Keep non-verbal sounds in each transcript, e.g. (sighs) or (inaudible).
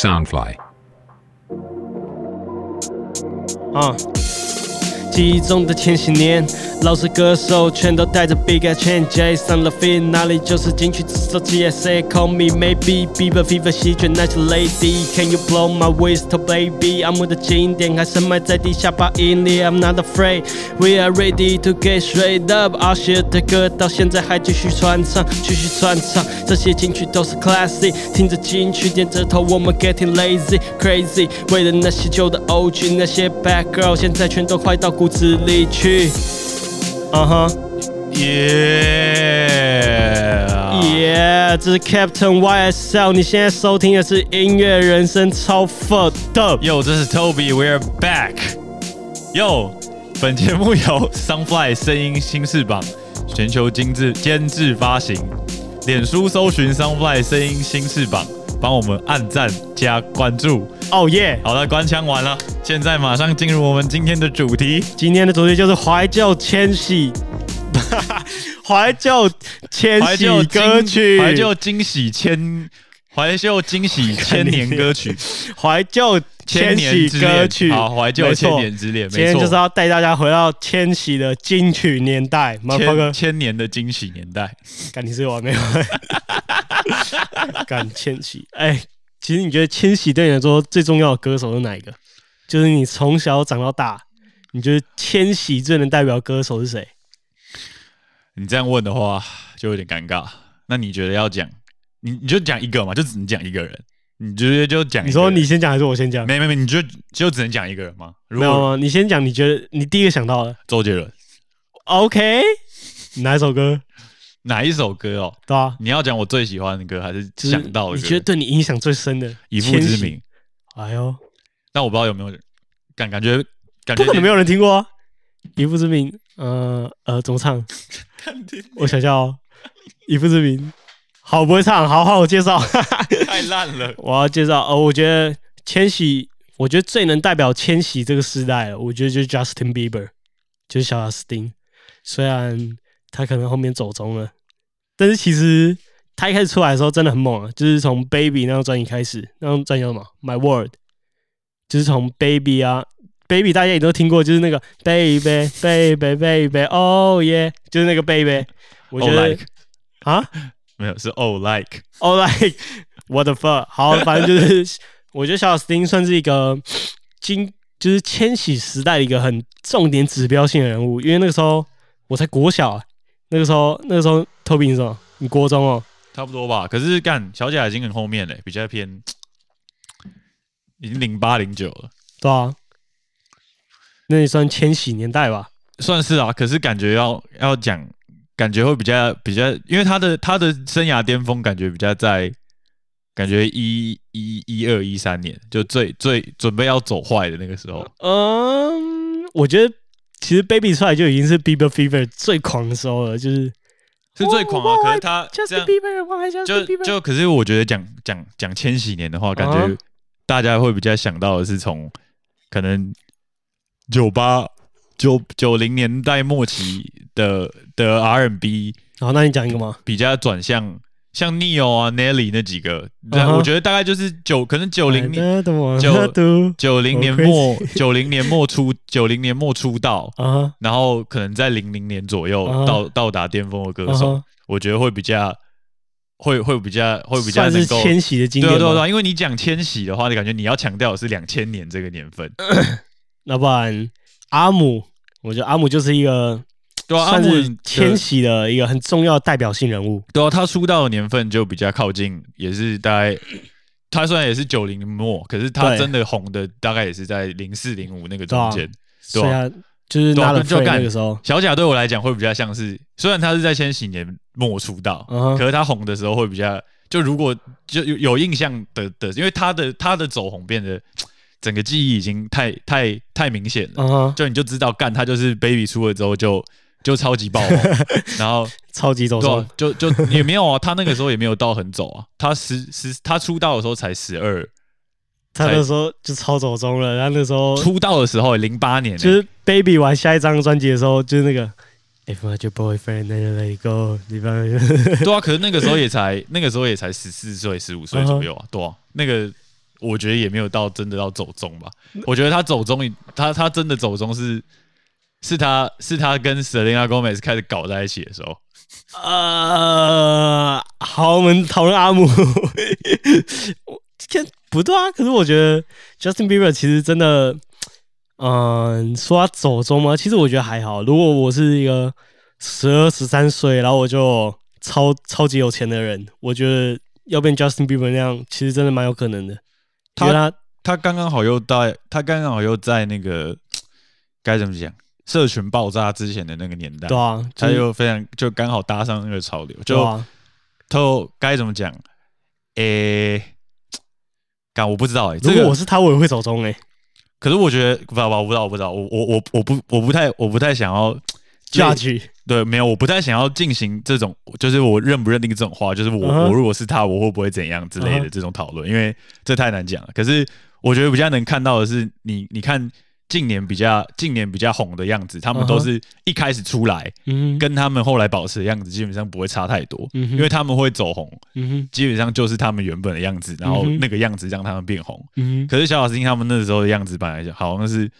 Soundfly. 啊，记忆中的千禧年，老式歌手全都带着 Big chain J 上了 feet，哪里就是金曲制造 GSA。Call me maybe Bieber fever 席卷那些 lady，Can you blow my whistle baby？阿姆的经典还深埋在地下八英里，I'm not afraid，We are ready to get straight up。阿谢的歌到现在还继续传唱，继续传唱，这些金曲都是 classic，听着金曲点着头，我们 getting lazy crazy。为了那些旧的 OG，那些 bad girl，现在全都快到骨子里去。嗯哼。耶！Yeah，这是 Captain YSL，你现在收听的是音乐人生超 fuck 的。哟，这是 Toby，We're back。哟，本节目由 Sunfly 声音新翅膀全球精致监制发行，脸书搜寻 Sunfly 声音新翅膀，帮我们按赞加关注。哦耶！好了，关枪完了，现在马上进入我们今天的主题。今天的主题就是怀旧千禧，(laughs) 怀旧千禧怀旧歌曲，怀旧惊喜千，怀旧惊喜千年歌曲，怀旧千千年禧之曲。好，怀旧千年之恋，今天，就是要带大家回到千禧的金曲年代。千，千年的惊喜年代。感情是有完没有？(laughs) 干千禧，哎，其实你觉得千禧对你来说最重要的歌手是哪一个？就是你从小长到大，你觉得千禧最能代表歌手是谁？你这样问的话，就有点尴尬。那你觉得要讲，你你就讲一个嘛，就只能讲一个人。你直接就讲？你说你先讲还是我先讲？没没没，你就就只能讲一个人吗？如果没有吗？你先讲，你觉得你第一个想到的周杰伦？OK，哪一首歌？哪一首歌哦？对啊，你要讲我最喜欢的歌，还是想到的？你觉得对你影响最深的？以父。之名，哎呦，但我不知道有没有感感觉感觉不可能没有人听过啊！以父之名，呃呃，怎么唱？(laughs) 我想想哦，以父之名，好不会唱，好好我介绍。太烂了。(laughs) 我要介绍，呃，我觉得千禧，我觉得最能代表千禧这个时代了，我觉得就是 Justin Bieber，就是小贾斯汀。虽然他可能后面走中了，但是其实他一开始出来的时候真的很猛啊，就是从 Baby 那张专辑开始，那张专辑叫什么？My World，就是从 Baby 啊，Baby 大家也都听过，就是那个 Baby Baby Baby Oh Yeah，就是那个 Baby，我觉 Oh 得 like 啊。没有是 Oh like Oh、like what the fuck，好，反正就是 (laughs) 我觉得小贾斯汀算是一个经就是千禧时代的一个很重点指标性的人物，因为那个时候我才国小、啊，那个时候那个时候 Toby 你什么？你国中哦？差不多吧。可是干小贾已经很后面了，比较偏已经零八零九了。对啊，那也算千禧年代吧？算是啊，可是感觉要要讲，感觉会比较比较，因为他的他的生涯巅峰感觉比较在，感觉一一一二一三年，就最最准备要走坏的那个时候。嗯，我觉得其实 Baby 出来就已经是 Bieber Fever 最狂的时候了，就是是最狂啊！可是他就 Bieber，就，可是我觉得讲讲讲千禧年的话，感啊觉大家会比较想到的是从可能九八九九零年代末期的的 R&B 好，那你讲一个吗？比较转向像 Neo 啊、Nelly 那几个，嗯哼我觉得大概就是九可能九零年九九九零年 Oh, 末九零年末出九零年末出道，啊然后可能在零零年左右到到达巅峰的歌手我觉得会比较会会比较会比较能够。千禧的经典对啊对啊对啊，因为你讲千禧的话，你感觉你要强调的是两千年这个年份，(coughs) 那不然阿姆，我觉得阿姆就是一个对啊，阿算姆是千禧的一个很重要的代表性人物。对啊，他出道的年份就比较靠近，也是大概，他虽然也是九零末，可是他对真的红的大概也是在零四零五那个对啊中间。虽然就是对啊拿了就干那个时候，小贾对我来讲会比较像是，虽然他是在千禧年末出道，嗯哼可是他红的时候会比较，就如果就有有印象的的，因为他的他的走红变得整个记忆已经太太太明显了，就你就知道干他就是 baby 出了之后就就超级爆红，(laughs) 然后超级走中就就也没有啊，他那个时候也没有到很走啊，他十十他出道的时候才十二，他那时候就超走中了。然后那时候出道的时候零八年欸、就是 Baby 玩下一张专辑的时候，就是那个 If your boyfriend, then let it go，(laughs) 对啊，可是那个时候也才那个时候也才十四岁十五岁左右啊，对啊，那个我觉得也没有到真的到走中吧。我觉得他走中，他他真的走中是是他是他跟 Selena Gomez 开始搞在一起的时候。呃，好，我们讨论阿姆。我天，不对啊！可是我觉得 Justin Bieber 其实真的，嗯、说他走中吗？其实我觉得还好。如果我是一个十二十三岁，然后我就超超级有钱的人，我觉得要变 Justin Bieber 那样，其实真的蛮有可能的。他他他刚刚好又在，他刚刚好又在那个该怎么讲，社群爆炸之前的那个年代，对啊，他就是又非常就刚好搭上那个潮流，就对啊，都该怎么讲？诶、干我不知道哎、这如果个我是他，我也会走中诶、可是我觉得不不，我不知道，我不知道，我我我我不我不太我不太想要 judge 对，没有，我不太想要进行这种，就是我认不认定这种话，就是我、我如果是他，我会不会怎样之类的这种讨论，因为这太难讲了。可是我觉得比较能看到的是，你你看近年比较近年比较红的样子，他们都是一开始出来，跟他们后来保持的样子基本上不会差太多，因为他们会走红，基本上就是他们原本的样子，然后那个样子让他们变红。可是小小斯汀他们那时候的样子本来就好像是。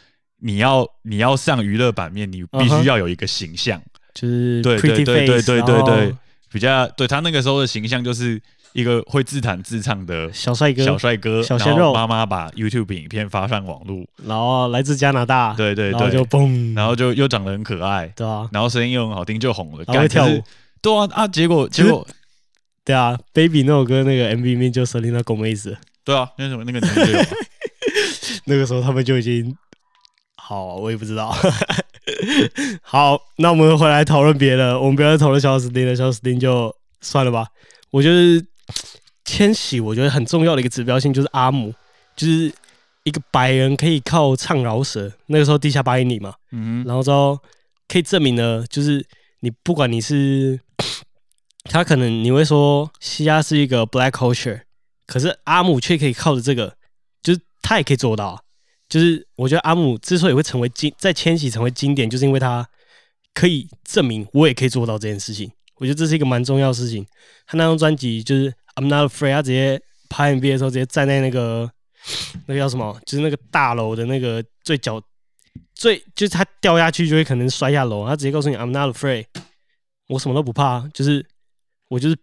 你要你要上娱乐版面，你必须要有一个形象，就是对对对对对对比较对他那个时候的形象就是一个会自弹自唱的小帅哥，小帅哥，小鲜肉妈妈把 YouTube 影片发上网络，然后来自加拿大，对对然后就，嘣，然后就又长得很可爱，对啊，然后声音又很好听，就红了。然后会跳舞对啊啊！结果结果对啊，Baby 那首歌那个 MV 里面就 Selena Gomez，对啊，那什么那个年纪就有嘛 (laughs) 那个时候他们就已经好，我也不知道。(laughs) (laughs) 好，那我们回来讨论别的，我们不要再讨论小史汀了，小史汀就算了吧。我觉得千玺，我觉得很重要的一个指标性就是阿姆，就是一个白人可以靠唱饶舌，那个时候地下八英里嘛，嗯，然后之后可以证明呢，就是你不管你是 (coughs) 他可能你会说西亚是一个 black culture，可是阿姆却可以靠着这个，就是他也可以做到啊。就是我觉得阿姆之所以会成为经在千禧成为经典，就是因为他可以证明我也可以做到这件事情。我觉得这是一个蛮重要的事情。他那张专辑就是 I'm Not Afraid，他直接拍 MV 的时候直接站在那个那个叫什么，就是那个大楼的那个最角最就是他掉下去就会可能摔下楼，他直接告诉你 I'm not afraid，我什么都不怕，就是我就是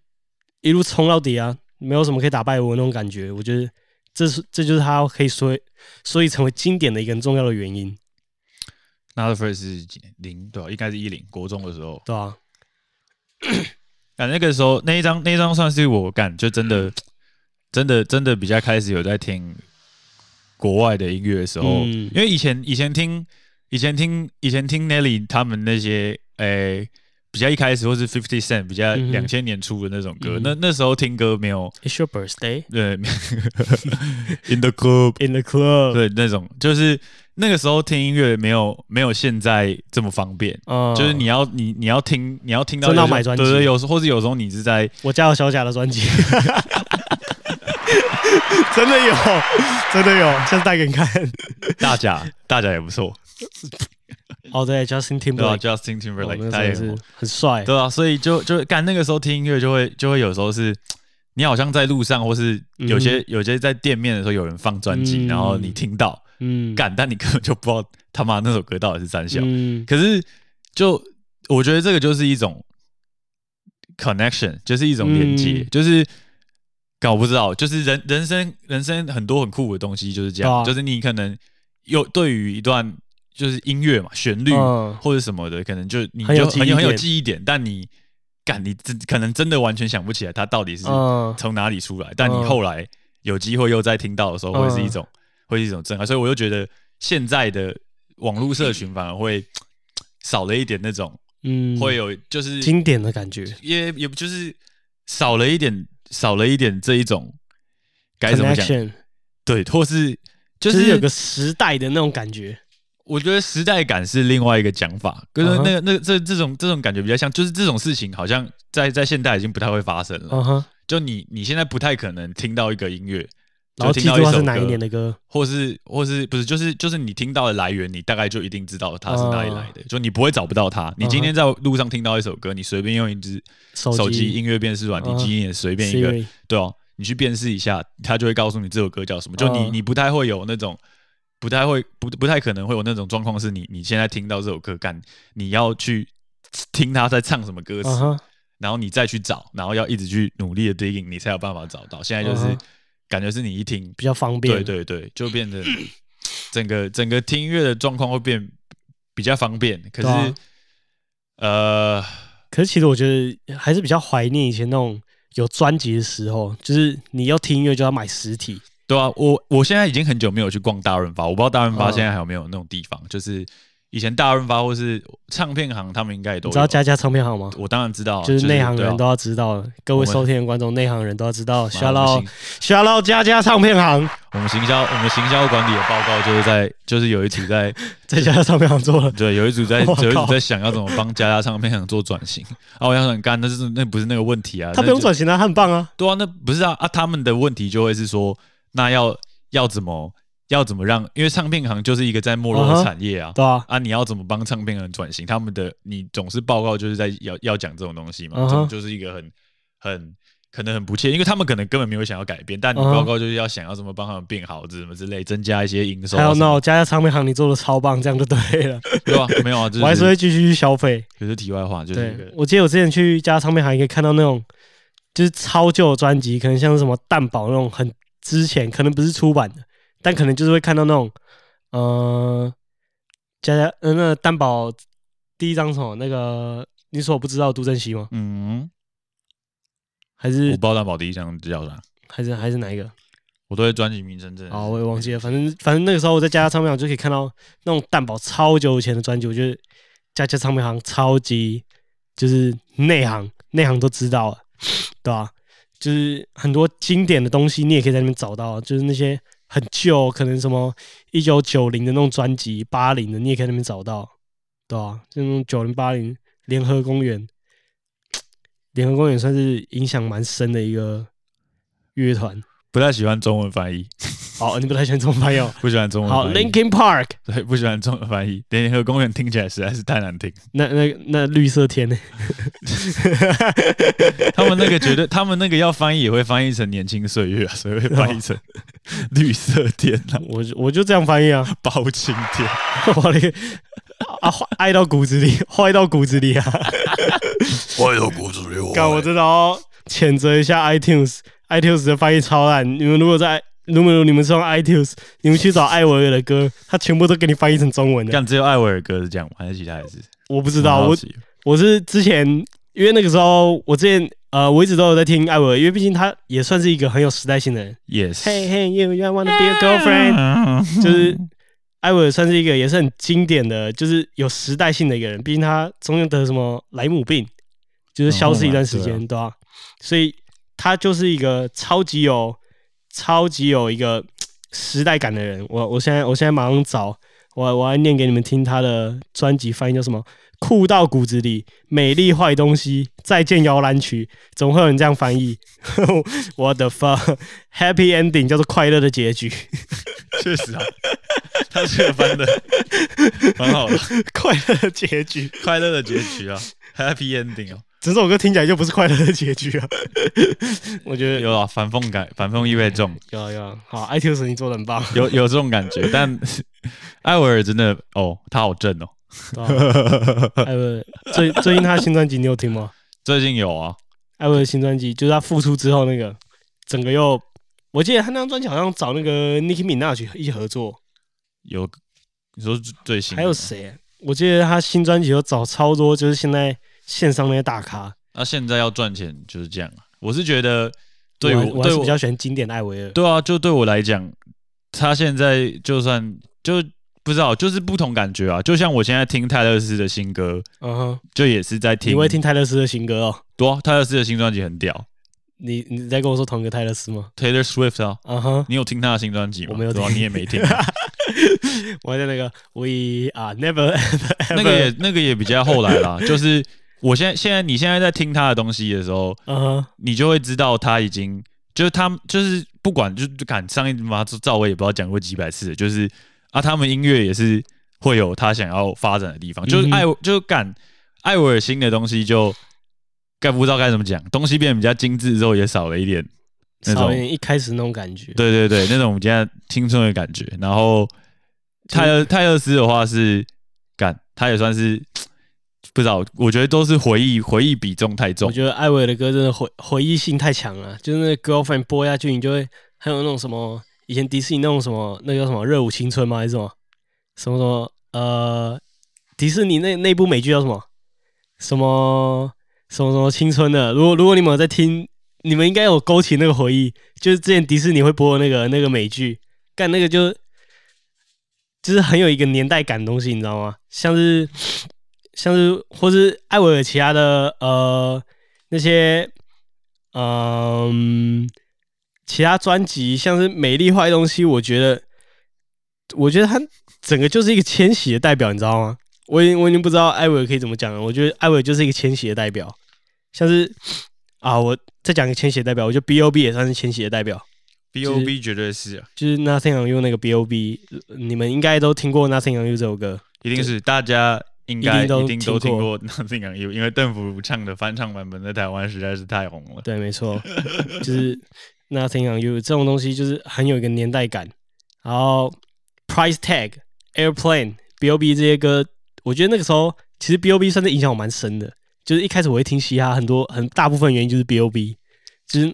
一路冲到底啊，没有什么可以打败我那种感觉。我觉得这是这就是他可以说所以成为经典的一个很重要的原因，那的 first 是几年零对吧？应该是一零国中的时候，对啊、感 (coughs) 那个时候那一张那一张算是我感就真的真的真的比较开始有在听国外的音乐的时候，嗯。因为以前以前听以前听以前听 Nelly 他们那些诶、比较一开始或是 Fifty Cent 比较两千年出的那种歌，嗯那那时候听歌没有 It's your birthday 对 (laughs) In the Club in the club，对那种就是那个时候听音乐没有没有现在这么方便。嗯，就是你要你你要听你要听到真的买专辑。对对，有时候或是有时候你是在我家有小贾的专辑，(laughs) 真的有，真的有，下次带给你看。大甲，大甲也不错，哦，对，Justin Timberlake，？Justin 哦 Timberlake 那他也很真的是很帅，对啊，所以就就干那个时候听音乐就会就会有时候是，你好像在路上或是有些、有些在店面的时候有人放专辑，嗯然后你听到嗯，干，但你根本就不知道他妈那首歌到底是三小。嗯，可是就我觉得这个就是一种 connection，就是一种连接，嗯就是。搞不知道，就是人人生人生很多很酷的东西就是这样，对啊就是你可能有对于一段就是音乐嘛旋律，嗯。或者什么的，可能就你就很有很有记忆点，但你干你真可能真的完全想不起来它到底是嗯，从哪里出来，但你嗯。后来有机会又再听到的时候，会是一种会是一种震撼，所以我就觉得现在的网络社群反而会少了一点那种嗯，会有就是经典的感觉，也也不就是少了一点少了一点这一种该怎么讲？对，或是就就是是有个时代的那种感觉，我觉得时代感是另外一个讲法，可是那个、那个这这种这种感觉比较像，就是这种事情好像在在现代已经不太会发生了。就你你现在不太可能听到一个音乐，然后就记住它是哪一听到一首歌年的歌，或是或是不是就是就是你听到的来源，你大概就一定知道它是哪里来的，就你不会找不到它。你今天在路上听到一首歌，你随便用一支手手机音乐辨识软也随便一个对哦，你去辨识一下，它就会告诉你这首歌叫什么。就你嗯。你不太会有那种，不太会不不太可能会有那种状况，是你你现在听到这首歌，干你要去听他在唱什么歌词，然后你再去找，然后要一直去努力的 digging，你才有办法找到。现在就是、感觉是你一听，比较方便。对对对，就变成 (coughs) 整个整个听音乐的状况会变比较方便。可是、啊呃，可是其实我觉得还是比较怀念以前那种有专辑的时候，就是你要听音乐就要买实体。对啊，我我现在已经很久没有去逛大润发，我不知道大润发嗯现在还有没有那种地方，就是以前大润发或是唱片行，他们应该也都。你知道家家唱片行吗？我当然知道，就是内行人都要知道的，各位收听的观众，内行人都要知道。妈下到我们行下到家家唱片行，我们行销我们行销管理的报告就是在就是有一组在 (laughs) 在家家唱片行做了。(laughs) 对有一组在 (laughs) 有一组在想要怎么帮家家唱片行做转型啊，我想想干，那是那不是那个问题啊，他不用转型啊，他很棒啊。对啊，那不是啊啊，他们的问题就会是说，那要要怎么要怎么让，因为唱片行就是一个在没落的产业啊。对啊，啊，你要怎么帮唱片人转型？他们的你总是报告就是在要要讲这种东西嘛，嗯这种就是一个很很可能很不切，因为他们可能根本没有想要改变，但你报告就是要想要怎么帮他们变好，什么之类，增加一些营收还有。那家家唱片行你做的超棒，这样就对了。(laughs) 对吧？没有啊，(laughs) 就我还是是会继续去消费。可是题外话，就是我记得我之前去家家唱片行，可以看到那种就是超旧的专辑，可能像是什么蛋堡那种很之前，可能不是出版的，但可能就是会看到那种，呃，家家呃那个蛋堡第一张什么那个你所不知道的杜振熙吗？嗯，还是我不知道蛋堡第一张叫啥，还是还是哪一个？我都会专辑名称真的是。哦，我也忘记了。反正反正那个时候我在家家唱片行就可以看到那种蛋堡超久以前的专辑，我觉得家家唱片行超级就是内行内行都知道了，对吧、就是很多经典的东西你也可以在那边找到，就是那些很旧，可能什么一九九零的那种专辑，八零的你也可以在那边找到，对吧、就那种九零八零联合公园，联合公园算是影响蛮深的一个乐团。不太喜欢中文翻译，(laughs) 哦，你不太喜欢中文翻译、哦。(laughs) 不喜欢中文好翻译。，Linkin Park，(laughs) 对，不喜欢中文翻译。联合公园听起来实在是太难听。那那那绿色天呢？他们那个绝对，他们那个要翻译也会翻译成年轻岁月啊，所以会翻译成绿色天啊，我就我就这样翻译啊，包青天。我的啊，坏爱到骨子里，坏到骨子里啊！坏到骨子里，干，我真的要谴责一下 iTunes，iTunes 的翻译超烂。你们如果在，如果你们是用 iTunes，你们去找艾维尔的歌，他全部都给你翻译成中文的。但只有艾维尔歌是这样吗？还是其他也是？我不知道，我我是之前因为那个时候，我之前呃，我一直都有在听艾维尔，因为毕竟他也算是一个很有时代性的人。yes，Hey hey you, you wanna be a girlfriend？(laughs) 就是艾维尔算是一个也是很经典的，就是有时代性的一个人。毕竟他中间得什么莱姆病，就是消失一段时间，嗯对吧、所以他就是一个超级有、超级有一个时代感的人。我我现在我现在马上找我我来念给你们听他的专辑翻译叫什么？酷到骨子里，美丽坏东西，再见摇篮曲，总会有人这样翻译。(laughs) 我的 fuck，happy ending 叫做快乐的结局，(laughs) 确实啊，他这个翻的蛮好的，(laughs) 快乐的结局。快乐的结局啊，Happy Ending 哦，整首歌听起来就不是快乐的结局啊！(laughs) 我觉得有有啊，反讽感，反讽意味重，有啊有啊，好，iTunes 你做的很棒，有有这种感觉。(laughs) 但艾维尔真的哦，他好正哦，艾薇儿 (laughs) 最最近他新专辑你有听吗？最近有啊，艾薇儿的新专辑就是他复出之后那个，整个又，我记得他那张专辑好像找那个 Nicki Minaj 一起合作，有你说最新的还有吗？谁？我记得他新专辑有找超多，就是现在线上那些大咖。那现在要赚钱就是这样啊。我是觉得对我还我还是比较喜欢经典艾维尔。对啊，就对我来讲，他现在就算就不知道，就是不同感觉啊。就像我现在听泰勒斯的新歌，嗯哼，就也是在听，你会听泰勒斯的新歌哦？对啊，泰勒斯的新专辑很屌你你在跟我说同一个泰勒斯吗？，Taylor Swift 啊。嗯哼，你有听他的新专辑吗？我没有听你也没听。(laughs) 我还在那个 We are never (laughs) ever 那个也那个也比较后来啦，就是我现在现在你现在在听他的东西的时候，嗯哼，你就会知道他已经就是他就是不管就就敢上一妈赵薇也不知道讲过几百次了，就是啊他们音乐也是会有他想要发展的地方，就是艾就敢艾维尔新的东西就该不知道该怎么讲，东西变得比较精致之后也少了一点那种，少一开始那种感觉。对对对，那种我们现在青春的感觉。然后泰勒泰勒斯的话是敢，他也算是不知道，我觉得都是回忆回忆比重太重我。觉得艾薇的歌真的回回忆性太强了，就是那 girlfriend 播下去，你就会还有那种什么以前迪士尼那种什么那叫什么热舞青春吗？还是什么什么什么呃迪士尼那那部美剧叫什么什么什么什么青春的？如果如果你们有在听，你们应该有勾起那个回忆，就是之前迪士尼会播的那个那个美剧，干那个就就是很有一个年代感的东西，你知道吗？像是像是或是艾薇儿其他的呃那些嗯、其他专辑，像是美丽坏东西，我觉得我觉得他整个就是一个千禧的代表，你知道吗？我已经我已经不知道艾薇儿可以怎么讲了。我觉得艾薇儿就是一个千禧的代表，像是啊，我再讲一个千禧的代表，我觉得 B O B 也算是千禧的代表。B O B 绝对是啊，就是 Nothing on You 那个 B O B，你们应该都听过 Nothing on You 这首歌。一定是大家应该一定都听过听过 Nothing on You，因为邓福如唱的翻唱版本在台湾实在是太红了。对，没错，(laughs) 就是 Nothing on You 这种东西，就是很有一个年代感。然后 Price Tag、Airplane、B.O.B 这些歌，我觉得那个时候其实 B.O.B 算是影响我蛮深的。就是一开始我会听嘻哈，很多很大部分原因就是 B.O.B，就是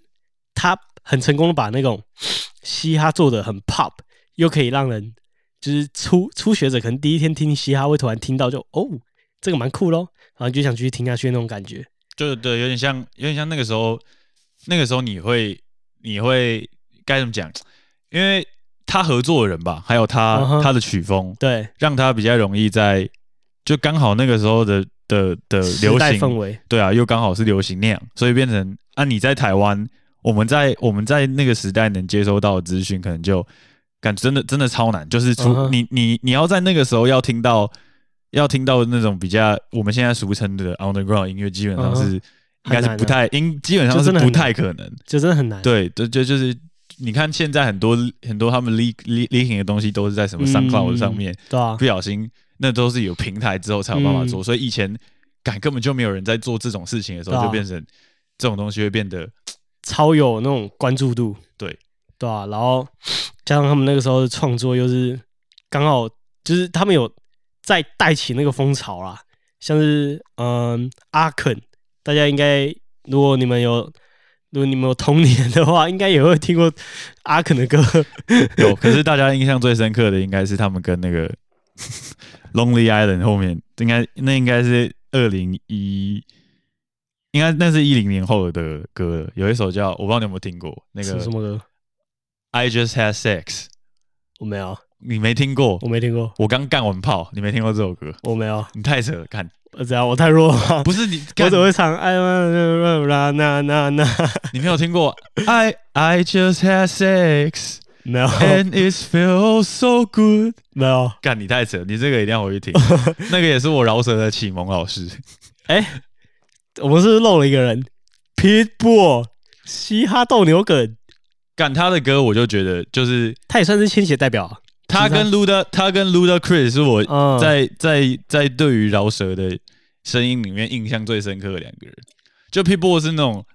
他很成功的把那种嘻哈做的很 pop，又可以让人就是初初学者可能第一天听嘻哈会突然听到就哦这个蛮酷咯，然后就想继续听下去那种感觉。就对，有点像，有点像那个时候，那个时候你会，你会该怎么讲？因为他合作的人吧，还有他、他的曲风，对，让他比较容易在，就刚好那个时候的的的流行氛围，对啊，又刚好是流行那样，所以变成啊，你在台湾，我们在我们在那个时代能接收到的资讯，可能就感真的真的超难，就是出、你你你要在那个时候要听到要听到那种比较我们现在俗称的 underground 音乐，基本上是、应该是不太应基本上是不太可能，就真的很难。对，就就就是你看现在很多很多他们 leak leak leaking 的东西都是在什么嗯 SoundCloud 上面，对啊。不，小心那都是有平台之后才有办法做，嗯。所以以前感根本就没有人在做这种事情的时候，啊。就变成这种东西会变得超有那种关注度。对。对啊，然后加上他们那个时候的创作又是刚好就是他们有在带起那个风潮啦，像是嗯阿肯，大家应该如果你们有。如果你们有童年的话，应该也会听过阿肯的歌。有。可是大家印象最深刻的应该是他们跟那个 (laughs) Lonely Island 后面，应该那应该是二零一，应该那是一零年后的歌了。有一首叫我不知道你有没有听过那个是什么歌？I Just Had Sex，我没有，你没听过？我没听过，我刚干完炮，你没听过这首歌？我没有。你太扯了，看呃怎样？我太弱了？不是你，我干只会唱哎啦那那那，你没有听过 I I just had sex 没有 and it feels so good。没有。干你太扯，你这个一定要回去听。(laughs) 那个也是我饶舌的启蒙老师。哎我们是漏了一个人，Pitbull，嘻哈斗牛梗，干他的歌，我就觉得就是他也算是千禧的代表啊。他跟 Luda，他跟 Luda Chris 是我嗯，在在在对于饶舌的声音里面印象最深刻的两个人。就 People 是那种。(laughs)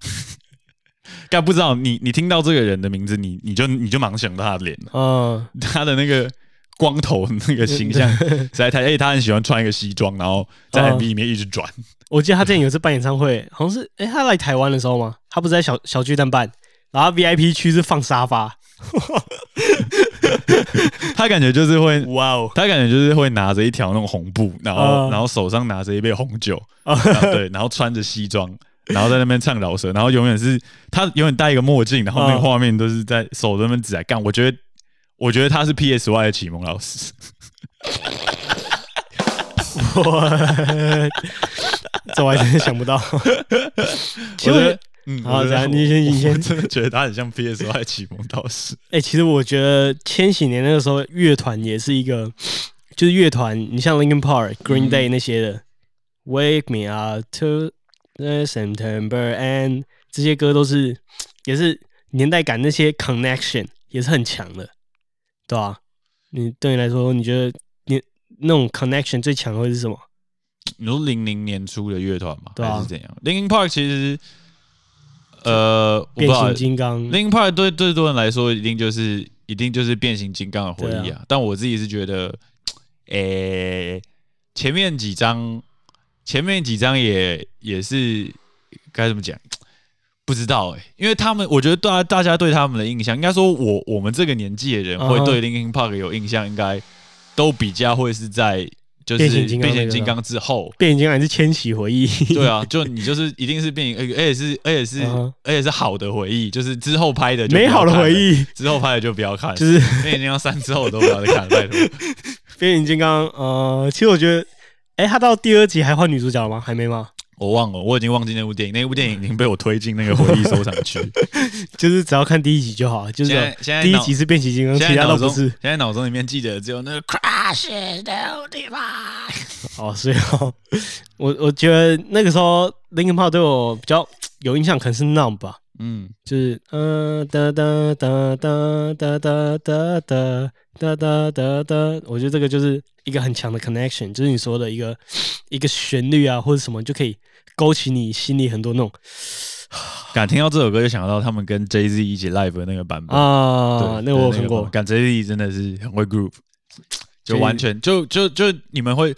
干不知道你你听到这个人的名字，你你就你就马上想到他的脸了，嗯，他的那个光头那个形象 (laughs) 实在太，而且他很喜欢穿一个西装，然后在嗯 MV 里面一直转。我记得他之前有一次办演唱会，好像是哎、他来台湾的时候吗？他不是在小小巨蛋办，然后 VIP 区是放沙发，(laughs) 他感觉就是会，哇哦，他感觉就是会拿着一条那种红布，然后、嗯然后手上拿着一杯红酒，(laughs) 对，然后穿着西装，然后在那边唱饶舌，然后永远是他永远戴一个墨镜，然后那个嗯画面都是在手在那边指来干。我觉得，我觉得他是 PSY 的启蒙老师。(laughs) 我这我还真想不到。其实我觉得，嗯，好你先我你先 (laughs) 真的觉得他很像 PSY 的启蒙导师。(laughs) 哎、其实我觉得千禧年那个时候乐团也是一个，就是乐团，你像 Linkin Park、Green 嗯 Day 那些的、Wake Me Up to the September and 这些歌都是也是年代感，那些 connection 也是很强的，对吧、你对你来说，你觉得你那种 connection 最强的会是什么？你说零零年初的乐团嘛，还是怎样？Linkin Park 其实，呃，变形金刚，Linkin Park 对对多人来说，一定就是一定就是变形金刚的回忆对啊。但我自己是觉得，诶、前面几张，前面几张也也是该怎么讲？(tsk) 不知道哎、因为他们，我觉得大大家对他们的印象，应该说我我们这个年纪的人会对 Linkin Park 有印象，应该都比较会是在就是变形金刚之后。变形金刚还是千禧回忆，对啊，就你就是一定是变形，而而且是而且是而且是好的回忆，就是之后拍的美好的回忆，之后拍的就不要看，就是变形金刚三之后都不要再看了，拜托。(laughs) 变形金刚。呃，其实我觉得，哎，他到第二集还换女主角了吗？还没吗？我忘了，我已经忘记那部电影，那部电影已经被我推进那个回忆收藏区。(laughs) 就是只要看第一集就好，就是现在第一集是变形金刚，其他都不是。现在脑中里面记得只有那个 (laughs) Crash the d i v i 哦，所以哦，(laughs) 我我觉得那个时候 Linkin Park 对我比较有印象，可能是 Numb 吧，嗯，就是嗯哒哒哒哒哒哒哒哒哒哒哒哒，我觉得这个就是一个很强的 connection，就是你说的一个一个旋律啊或者什么就可以勾起你心里很多那种 (sighs) 敢听到这首歌就想到他们跟 Jay Z 一起 live 的那个版本。啊，对那个我有看过，敢 Jay Z 真的是很会 groove，就完全就就就你们会。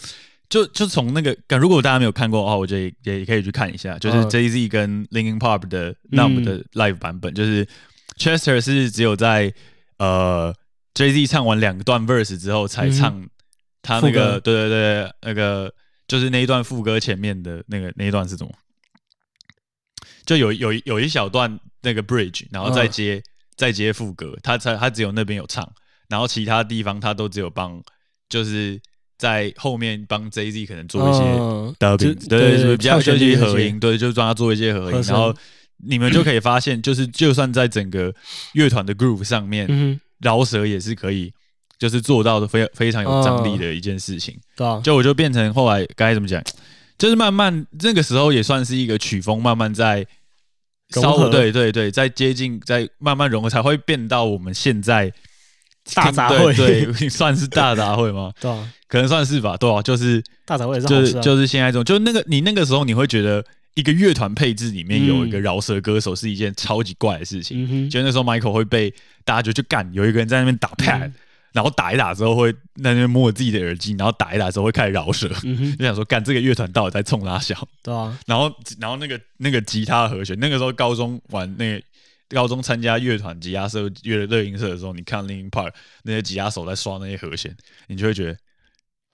就就从那个，感如果大家没有看过的话，我觉得也也可以去看一下，就是嗯 Jay Z 跟 Linkin Park 的 Numb 的 live 版本，就是 Chester 是只有在呃 Jay Z 唱完两段 verse 之后才唱他那个，歌。对对对，那个就是那一段副歌前面的那个那一段是什么？就有有有一小段那个 bridge，然后再嗯。接、再接副歌，他才他只有那边有唱，然后其他地方他都只有帮，就是在后面帮 Jay Z 可能做一些对，对对，比较跳就旋律那些。一些合音，对，就是帮他做一些合音，然后你们就可以发现，就是就算在整个乐团的 groove 上面，饶舌也是可以，就是做到的非非常有张力的一件事情。对啊，就我就变成后来该怎么讲，就是慢慢那个时候也算是一个曲风慢慢在融合稍微对对对，在接近在慢慢融合，才会变到我们现在大杂烩对对，(laughs) 算是大杂烩吗？对啊，可能算是吧，对啊，就是大杂烩也是就是就是现在这种，就那个你那个时候你会觉得一个乐团配置里面有一个饶舌歌手是一件超级怪的事情。就那时候 Michael 会被大家就去干，有一个人在那边打 pad，、嗯然后打一打之后会在那边摸自己的耳机，然后打一打之后会开始饶舌，嗯，就想说干这个乐团到底在冲哪小？对啊，然后然后那个那个吉他和弦，那个时候高中玩那个。高中参加乐团吉他社、乐乐音社的时候，你看 Linkin Park 那些吉他手在刷那些和弦，你就会觉得，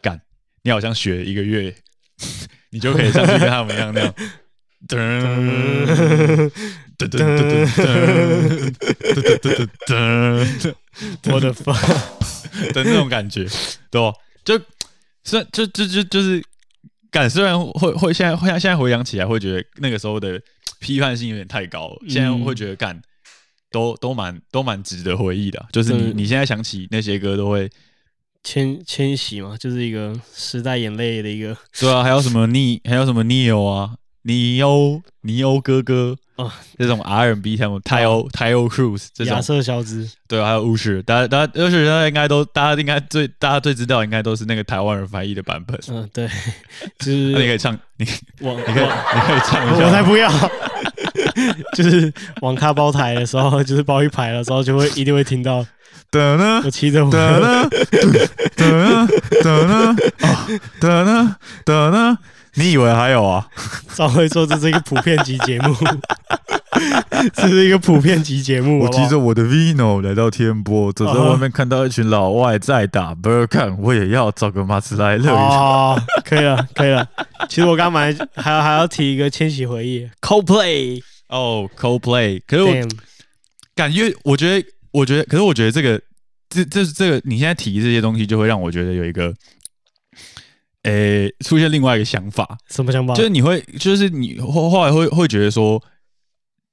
干，你好像学一个月，(laughs) 你就可以上去跟他们一样那样，噔噔噔噔噔噔噔噔 (laughs) 我的妈，(laughs) 的那种感觉，对吧？就虽然就就就就是感，虽然会会现在会现在回想起来，会觉得那个时候的批判性有点太高了，现在会觉得干都都蛮都蛮值得回忆的啊，就是你嗯你现在想起那些歌都会，千千禧嘛，就是一个时代眼泪的一个对啊，还有什么逆还有什么 Neo 啊，尼欧尼欧哥哥啊，这种 R&B 他们泰欧泰欧 Cruise 这种。亚瑟小子，对，还有巫师，大家大家巫师大家应该都大家应该最大家最知道应该都是那个台湾人翻译的版本。嗯，对，(laughs) 就那你可以唱，你我你可以你可以唱一下。我才不要，(laughs) 就是网咖包台的时候，就是包一排的时候，就会一定会听到 (laughs) 的呢我骑着我的呢等呢等呢啊的呢等呢，你以为还有啊？赵会说这是一个普遍级节目，(laughs) 这是一个普遍级节目，我骑着我的 Vino 来到天波，走在外面看到一群老外在打 b u r 看，我也要找个马自来乐一下。哦，可以了，可以了。其实我刚买还要还要提一个千禧回忆，Coldplay，哦，Coldplay，可是我感觉，我觉得，我觉得，可是我觉得这个，这这这个，你现在提这些东西，就会让我觉得有一个，诶、出现另外一个想法，什么想法？就是你会，就是你后后来会会觉得说，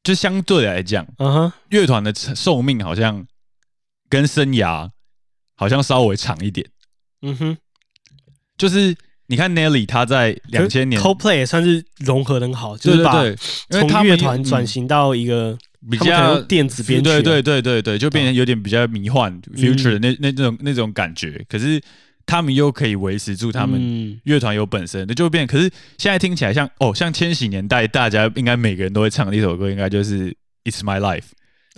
就相对来讲，嗯哼，乐团的寿命好像跟生涯好像稍微长一点。嗯哼，就是你看 Nelly，他在两千年，Coldplay 也算是融合的很好，就是把从乐团转嗯型到一个比较电子编曲啊，对对对对对，就变成有点比较迷幻嗯 future 的那那那种那种感觉。可是他们又可以维持住他们嗯。乐团有本身的，就变。可是现在听起来像哦，像千禧年代，大家应该每个人都会唱的一首歌，应该就是 It's My Life，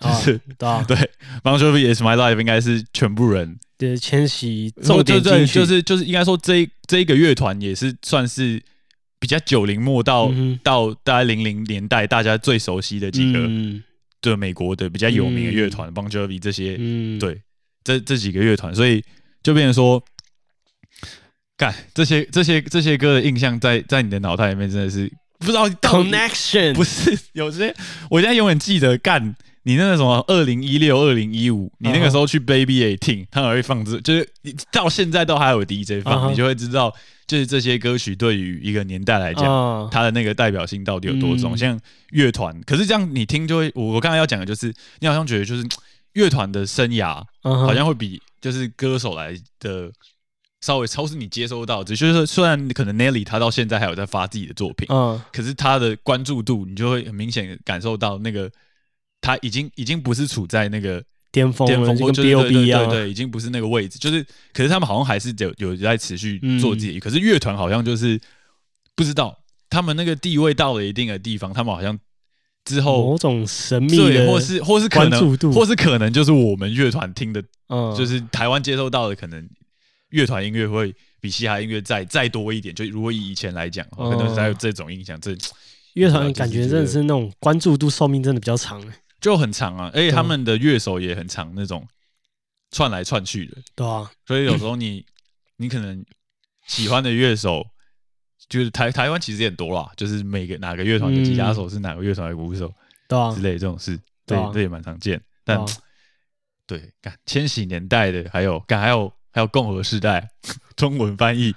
就啊是、对啊，(laughs) 对 Bon Jovi It's My Life 应该是全部人对，千禧重点对对金曲就是就是应该说这一这一个乐团也是算是比较九零末到、嗯到大概零零年代大家最熟悉的几个嗯。对美国的比较有名的乐团、Bon Jovi 这些，嗯，对这这几个乐团，所以就变成说，干这些这些这些歌的印象在在你的脑袋里面真的是不知道到底，connection。不是有些，我现在永远记得干你那个什么二零一六、二零一五，你那个时候去 Baby Eighteen，他还会放这，就是你到现在都还有 DJ 放你就会知道，就是这些歌曲对于一个年代来讲，啊，它的那个代表性到底有多重？嗯。像乐团，可是这样你听就会，我我刚才要讲的就是，你好像觉得就是乐团的生涯好好像会比就是歌手来的稍微超是你接收到，只就是虽然可能 Nelly 他到现在还有在发自己的作品，嗯。可是他的关注度你就会很明显感受到那个他已经已经不是处在那个巅峰了，巅峰，或就是 B O 对 B 一样。啊，对对对，已经不是那个位置，就是可是他们好像还是有有在持续做自己，可是乐团好像就是不知道他们那个地位到了一定的地方，他们好像之后某种神秘或是或是可能，关注度。或是可能就是我们乐团听的，嗯，就是台湾接收到的，可能乐团音乐会比嘻哈音乐再再多一点。就如果以以前来讲，哦可能才有这种印象，这 (laughs) 乐团感觉真的是那种关注度寿命真的比较长，欸就很长啊。而且他们的乐手也很长，那种串来串去的，对啊，所以有时候你 (clears throat) 你可能喜欢的乐手。就是台台湾其实也很多啦，就是每个哪个乐团的吉他手是哪个乐团的鼓手对啊之，类这种事，对这也蛮常见。但对，干千禧年代的，还有干还有还有共和时代中文翻译，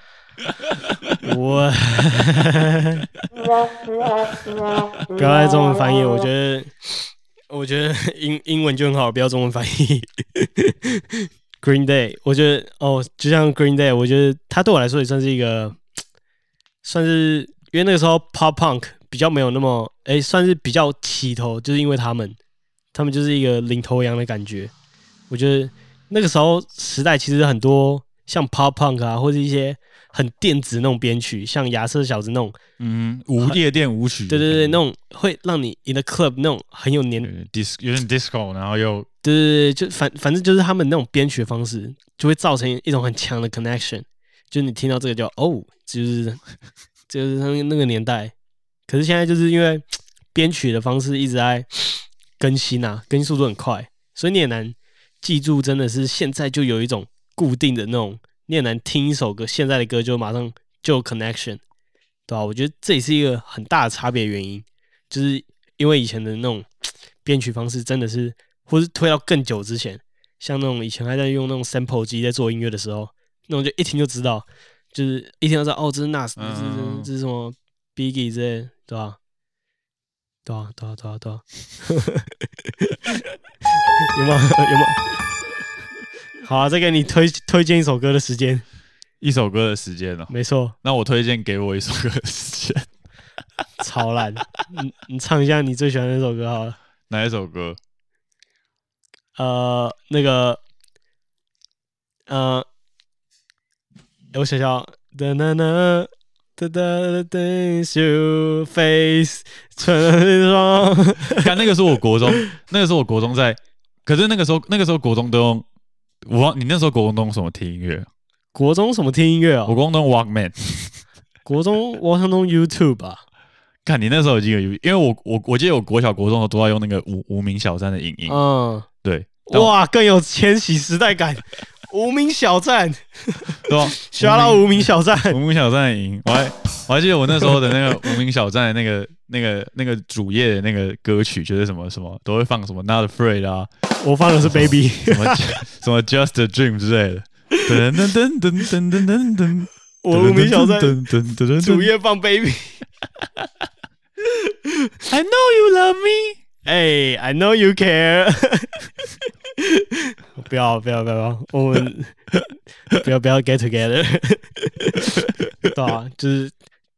我 (laughs) 不要再中文翻译，我觉得我觉得英英文就很好，不要中文翻译。(laughs) Green Day，我觉得哦，就像 Green Day，我觉得它对我来说也算是一个，算是因为那个时候 Pop Punk 比较没有那么，哎，算是比较起头，就是因为他们，他们就是一个领头羊的感觉。我觉得那个时候时代其实很多像 Pop Punk 啊，或者一些很电子那种编曲，像亚瑟小子那种，嗯，舞夜店舞曲，对对对，那种会让你 in the club 那种很有年，对 dis 有点 disco，然后又对对对，就反反正就是他们那种编曲的方式，就会造成一种很强的 connection，就是你听到这个就哦，就是就是他们那个年代，可是现在就是因为编曲的方式一直在更新啊，更新速度很快，所以你也难记住，真的是现在就有一种固定的那种，你也难听一首歌，现在的歌就马上就 connection，对吧、我觉得这也是一个很大的差别原因，就是因为以前的那种编曲方式真的是，或是推到更久之前，像那种以前还在用那种 sample 机在做音乐的时候，那种就一听就知道，就是一听就知道哦，这是 Nas，这是这是什么 Biggie 之类，对吧、对啊，对啊，对啊，对啊，(laughs) 有吗？(laughs) 有吗？好啊，再给你推推荐一首歌的时间，一首歌的时间了。没错，那我推荐给我一首歌的时间，超烂。你你唱一下你最喜欢的那首歌好了。哪一首歌？呃，那个，呃，我想想，哒哒哒哒哒哒，things you face，春霜。(laughs) 看那个是我国中，那个时候我国中在，可是那个时候那个时候国中都用，我忘你那时候国中都用什么听音乐？国中什么听音乐我哦？国中都用 Walkman。(laughs) 国中我好像用 YouTube 吧。(laughs) 看你那时候已经有，因为我我我记得我国小国中的都在用那个无无名小站的影音，嗯，对，哇，更有千禧时代感。无名小站，对吧？(laughs) 刷到无名小站。无名小站赢，我还我还记得我那时候的那个无名小站那个那个那个主页的那个歌曲，就是什么什么都会放什么 Not Afraid 啊，我放的是 Baby。什么什么 Just a Dream 之类的。噔噔噔噔噔噔噔噔，我无名小站噔噔噔噔主页放 Baby。I know you love me。哎、i know you care 不要不要不要，我们 (laughs) 不要不要 get together，(laughs) 对啊，就是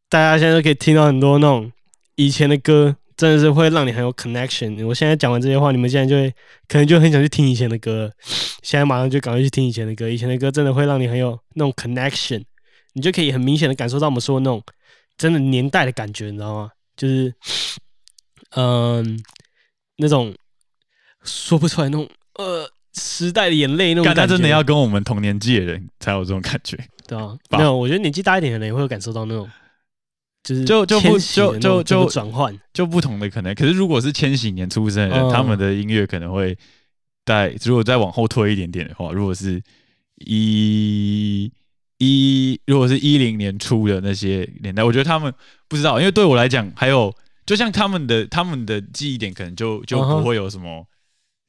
大家现在都可以听到很多那种以前的歌，真的是会让你很有 connection。我现在讲完这些话，你们现在就会可能就很想去听以前的歌，现在马上就赶快去听以前的歌。以前的歌真的会让你很有那种 connection，你就可以很明显的感受到我们说的那种真的年代的感觉，你知道吗？就是，嗯。那种说不出来那种呃时代的眼泪那种感觉。感觉真的要跟我们同年纪的人才有这种感觉。对啊，没有，我觉得年纪大一点的人也会有感受到那种，就是就就不就就就转换。就不同的可能。可是如果是千禧年出生的人，嗯他们的音乐可能会在如果再往后推一点点的话，如果是一一如果是一零年初的那些年代，我觉得他们不知道，因为对我来讲，还有就像他们的他们的记忆点可能就就不会有什么。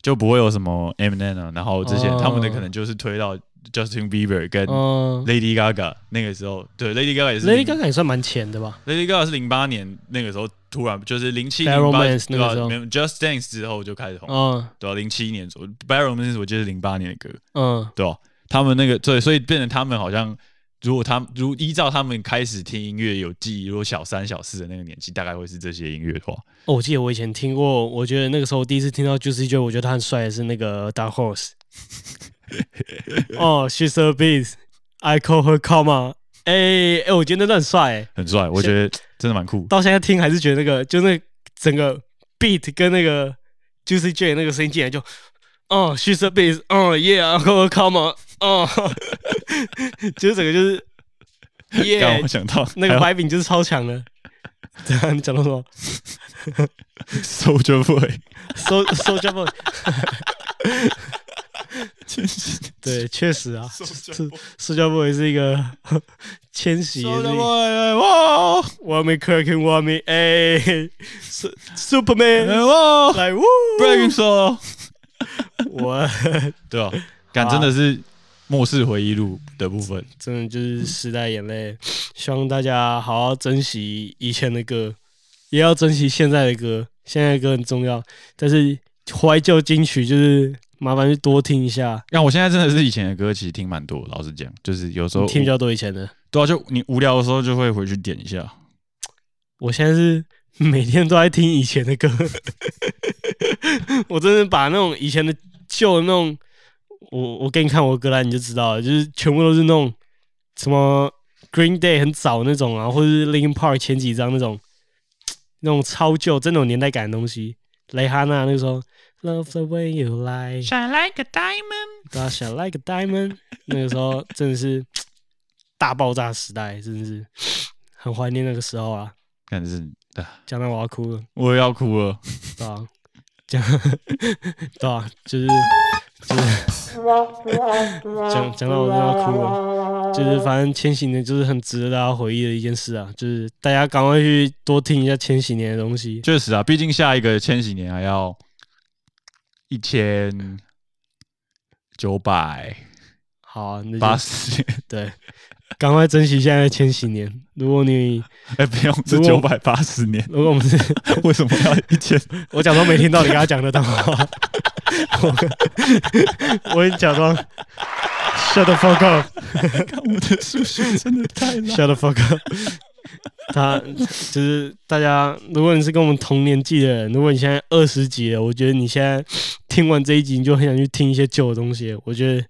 就不会有什么 Eminem 啊，然后这些、哦。他们的可能就是推到 Justin Bieber 跟嗯 Lady Gaga 那个时候，对 Lady Gaga 也是，Lady Gaga 也算蛮前的吧？Lady Gaga 是零八年那个时候突然就是零七零八那个 Just Dance 之后就开始红，嗯对啊，零七年左右 b a r r o m a n c e 我记得是零八年的歌，嗯，对吧、他们那个对，所以变成他们好像如果他们如依照他们开始听音乐有记忆，如果小三小四的那个年纪，大概会是这些音乐的话，哦，我记得我以前听过，我觉得那个时候我第一次听到 Juicy J，我觉得他很帅的是那个 Dark Horse。(laughs) 哦，She's a beast, I call her Karma。哎哎，我觉得那段很帅哎，很帅，我觉得真的蛮酷。到现在听还是觉得那个，就那整个 beat 跟那个 Juicy J 那个声音进来就，哦，She's a beast，哦，Yeah，I call her Karma，哦，就是整个就是让，Yeah，我想到那个白饼就是超强的。对啊，你讲到什么 Soldier Boy，？So Soldier Boy。对，确实啊，是塑胶 boy 是一个千禧，也是 Soldier 一个 Boy，哇完美 Kirkin 完美哎，Su-，Superman 哇来，，Breaking Soul，我对啊？感真的是末世回忆录的部分。真的就是时代眼泪，希望大家好好珍惜以前的歌，也要珍惜现在的歌，现在的歌很重要，但是怀旧金曲就是麻烦去多听一下，让我现在真的是以前的歌，其实听蛮多。老实讲，就是有时候听比较多以前的。对啊，就你无聊的时候就会回去点一下。我现在是每天都在听以前的歌，(laughs) 我真的把那种以前的旧的那种，我我给你看我的歌单你就知道了，就是全部都是那种什么 Green Day 很早那种啊，或者是 Linkin Park 前几张那种那种超旧、真的有年代感的东西。蕾哈娜那个时候 Love the way you lie，Shine like a diamond。对啊，Shine like a diamond，(laughs) 那个时候真的是大爆炸时代，真的是很怀念那个时候啊。但是啊，讲到我要哭了，我也要哭了。对啊，讲 (laughs) 对啊，就是就是讲讲到我都要哭了，就是反正千禧年就是很值得大家回忆的一件事啊，就是大家赶快去多听一下千禧年的东西。确实啊，毕竟下一个千禧年还要一千九百好八十年。对，赶快珍惜现在的千禧年。如果你 (laughs) 哎，不用，是九百八十年。如果我们是 (laughs) 为什么要一千？(laughs) 我假装没听到你跟他讲的当话，我我也假装 shut the fuck up。看我的数学真的太烂。Shut the fuck up！他就是大家，如果你是跟我们同年纪的人，如果你现在二十几了，我觉得你现在听完这一集，你就很想去听一些旧的东西。我觉得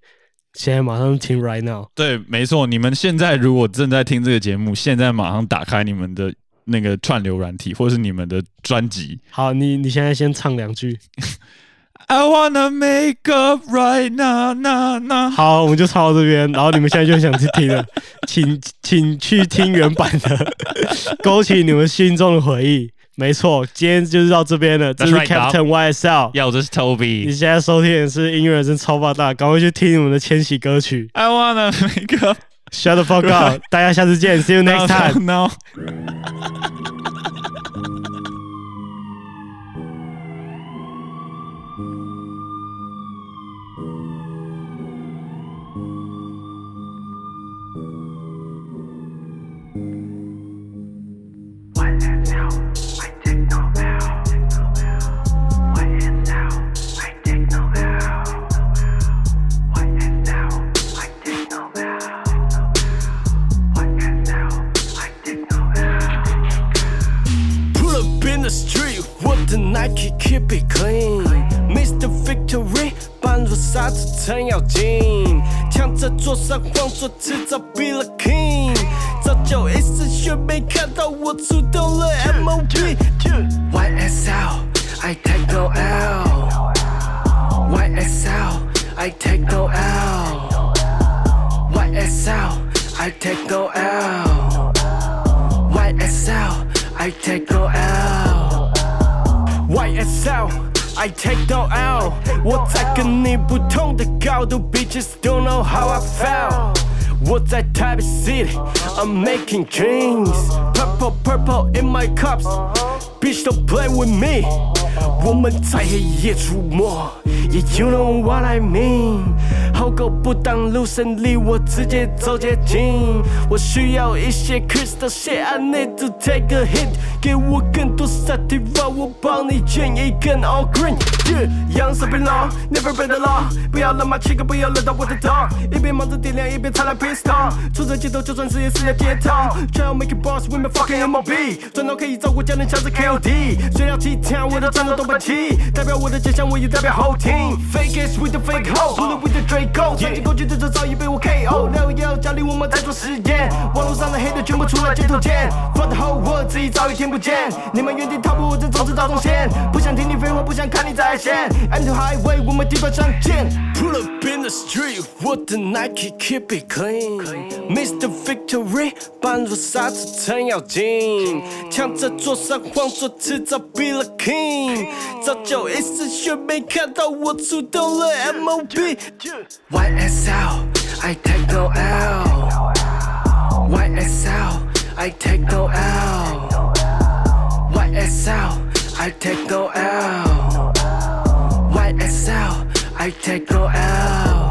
现在马上听 right now。对，没错。你们现在如果正在听这个节目，现在马上打开你们的那个串流软体，或是你们的专辑。好，你你现在先唱两句。(laughs) I wanna make up right now, now, now。好，我们就唱到这边，然后你们现在就想去听了，(laughs) 请请去听原版的，(laughs) 勾起你们心中的回忆。没错，今天就是到这边了。这是. Captain YSL。要，这是 Toby。你现在收听的是音乐人生超爆大，赶快去听我们的千禧歌曲。I wanna make up Shut the fuck up！大家下次见，See you next time。now. No the street with the Nike, keep it clean. Mr. Victory，半路杀出程咬金，抢着桌上晃作，迟早 be the king。九一次却没看到我出动了 MOP。YSL I take no L。YSL I take no L。YSL I take no L。YSL I take no L。YSL。I take no L，我在跟你不同的高度，Bitches don't know how I felt。我在台北 City，I'm making dreams，purple purple in my cups，bitch don't play with me。我们在黑夜出没，Yeah you know what I mean。好狗不当路胜利，我直接走捷径。我需要一些 crystal shit，I need to take a hit。给我更多 sativa，我帮你卷一根 all green。Yeah，阳寿变老，never been the law。不要乱骂七个，不要惹到我的头。一边忙着点亮，一边擦亮 pistol。出这街头，就算是也是要街头。Try to make it boss with my fucking MOB。赚到可以照顾家人，像是 KOD。虽然其他我的战斗都本齐，代表我的家乡，我也代表 whole team。Fake is with the fake hoe，Pull it with the Draco。钻进过去的这早已被我 KO。六幺家里我们在做实验，网络上的黑的全部出来街头见。For the whole world，自己早已听不见。你们原地踏步，我正走着大中线。不想听你废话，不想看你在线。And to highway，我们地板上见。Pull up in the street，我的 Nike keep it clean。Mr. Victory，半入沙子程咬金，抢着桌上晃作迟早 be the king。早就一丝血没看到我出动了 MOB。YSL，I take no L。YSL，I take no L。YSL, I take no L. YSL, I take no L.